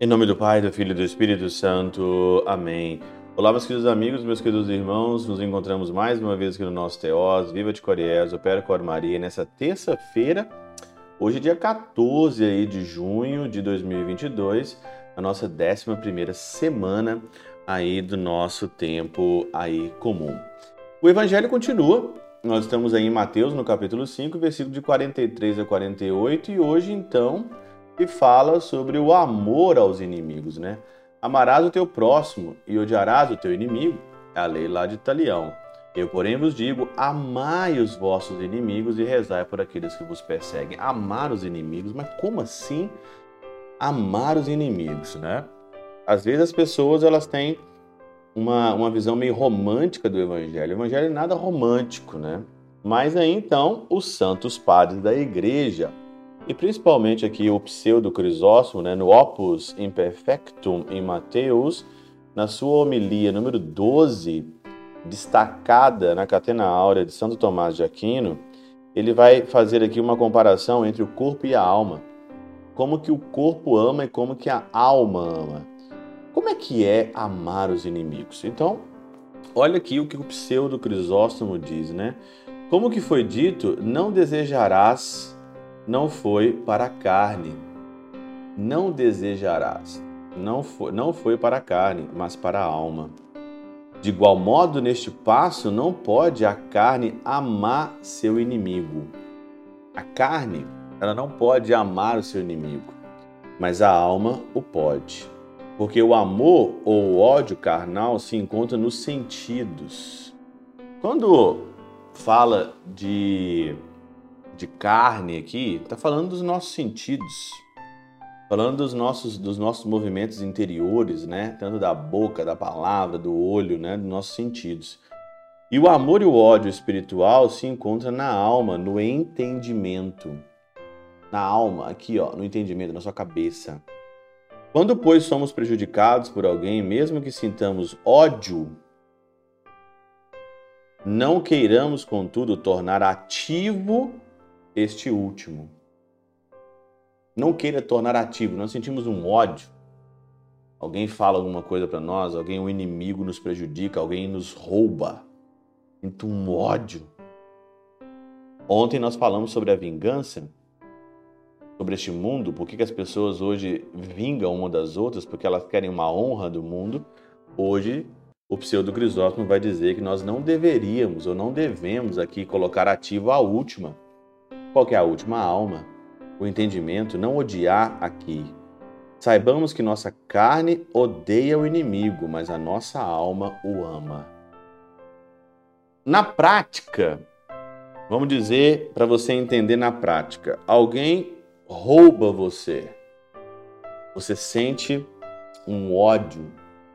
Em nome do Pai, do Filho e do Espírito Santo. Amém. Olá, meus queridos amigos, meus queridos irmãos. Nos encontramos mais uma vez aqui no nosso Teós. Viva de Coriés, Opera Cor Maria, nessa terça-feira, hoje dia 14 aí de junho de 2022, a nossa 11 semana aí do nosso tempo aí comum. O Evangelho continua. Nós estamos aí em Mateus, no capítulo 5, versículo de 43 a 48, e hoje então e fala sobre o amor aos inimigos, né? Amarás o teu próximo e odiarás o teu inimigo. É a lei lá de Italião. Eu, porém, vos digo: amai os vossos inimigos e rezai por aqueles que vos perseguem. Amar os inimigos, mas como assim amar os inimigos, né? Às vezes as pessoas elas têm uma, uma visão meio romântica do evangelho. O evangelho é nada romântico, né? Mas aí então os santos padres da igreja e principalmente aqui o pseudo Crisóstomo, né, no Opus Imperfectum em Mateus, na sua homilia número 12, destacada na Catena Áurea de Santo Tomás de Aquino, ele vai fazer aqui uma comparação entre o corpo e a alma. Como que o corpo ama e como que a alma ama. Como é que é amar os inimigos? Então, olha aqui o que o pseudo Crisóstomo diz, né? Como que foi dito, não desejarás não foi para a carne. Não desejarás. Não foi, não foi para a carne, mas para a alma. De igual modo, neste passo, não pode a carne amar seu inimigo. A carne, ela não pode amar o seu inimigo, mas a alma o pode. Porque o amor ou o ódio carnal se encontra nos sentidos. Quando fala de de carne aqui, está falando dos nossos sentidos, falando dos nossos, dos nossos movimentos interiores, né? Tanto da boca, da palavra, do olho, né? Dos nossos sentidos. E o amor e o ódio espiritual se encontram na alma, no entendimento. Na alma, aqui, ó, no entendimento, na sua cabeça. Quando, pois, somos prejudicados por alguém, mesmo que sintamos ódio, não queiramos, contudo, tornar ativo este último. Não queira tornar ativo, nós sentimos um ódio. Alguém fala alguma coisa para nós, alguém, um inimigo nos prejudica, alguém nos rouba. Sinto um ódio. Ontem nós falamos sobre a vingança, sobre este mundo, por que as pessoas hoje vingam uma das outras, porque elas querem uma honra do mundo. Hoje, o pseudo Crisóstomo vai dizer que nós não deveríamos ou não devemos aqui colocar ativo a última qual que é a última alma? O entendimento, não odiar aqui. Saibamos que nossa carne odeia o inimigo, mas a nossa alma o ama. Na prática, vamos dizer para você entender na prática, alguém rouba você. Você sente um ódio,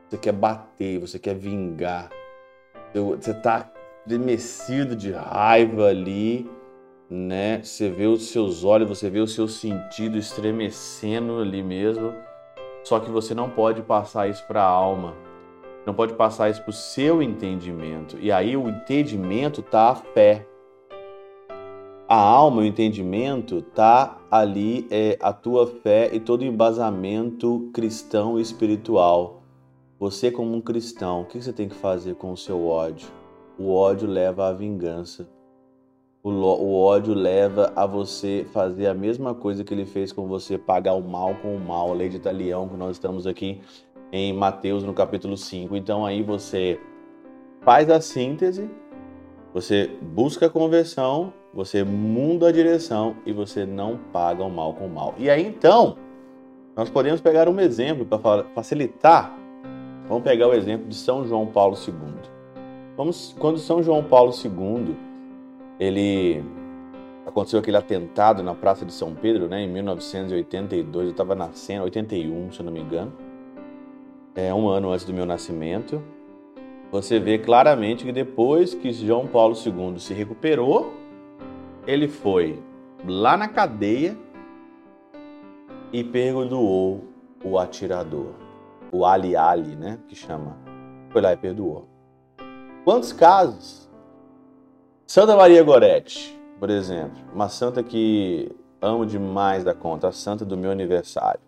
você quer bater, você quer vingar. Você está demecido de raiva ali né? Você vê os seus olhos, você vê o seu sentido estremecendo ali mesmo. Só que você não pode passar isso para a alma. Não pode passar isso para o seu entendimento. E aí o entendimento tá a fé. A alma, o entendimento, tá ali é a tua fé e todo o embasamento cristão e espiritual. Você como um cristão, o que você tem que fazer com o seu ódio? O ódio leva à vingança. O, o ódio leva a você fazer a mesma coisa que ele fez com você, pagar o mal com o mal, a lei de Italião, que nós estamos aqui em Mateus no capítulo 5. Então aí você faz a síntese, você busca a conversão, você muda a direção e você não paga o mal com o mal. E aí então, nós podemos pegar um exemplo para facilitar. Vamos pegar o exemplo de São João Paulo II. Vamos, quando São João Paulo II ele aconteceu aquele atentado na Praça de São Pedro, né, em 1982. Eu estava nascendo, 81, se eu não me engano. É um ano antes do meu nascimento. Você vê claramente que depois que João Paulo II se recuperou, ele foi lá na cadeia e perdoou o atirador, o Ali Ali, né, que chama. Foi lá e perdoou. Quantos casos Santa Maria Gorete, por exemplo, uma santa que amo demais da conta, a santa do meu aniversário.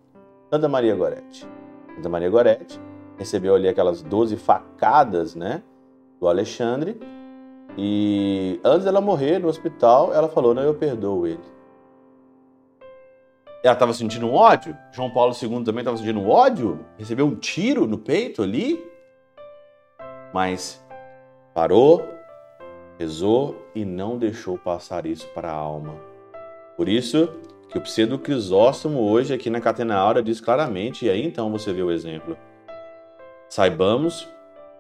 Santa Maria Gorete. Santa Maria Gorete recebeu ali aquelas 12 facadas, né, do Alexandre, e antes dela morrer no hospital, ela falou: Não, eu perdoo ele. Ela estava sentindo um ódio. João Paulo II também estava sentindo um ódio. Recebeu um tiro no peito ali. Mas parou, rezou e não deixou passar isso para a alma. Por isso que o pseudo Crisóstomo hoje aqui na Catena Aura diz claramente, e aí então você vê o exemplo. Saibamos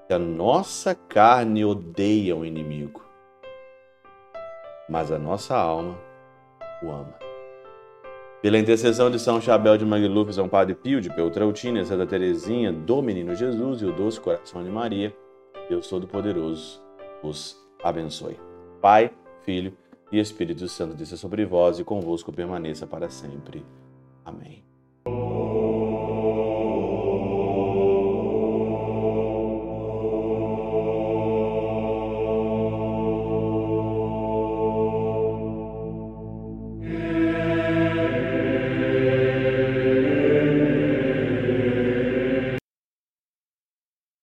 que a nossa carne odeia o inimigo, mas a nossa alma o ama. Pela intercessão de São Chabel de Magluf, São Padre Pio de Peltrautina, Santa Teresinha, do Menino Jesus e o Doce Coração de Maria, Deus Todo-Poderoso os abençoe. Pai, Filho e Espírito Santo desça sobre vós e convosco permaneça para sempre. Amém.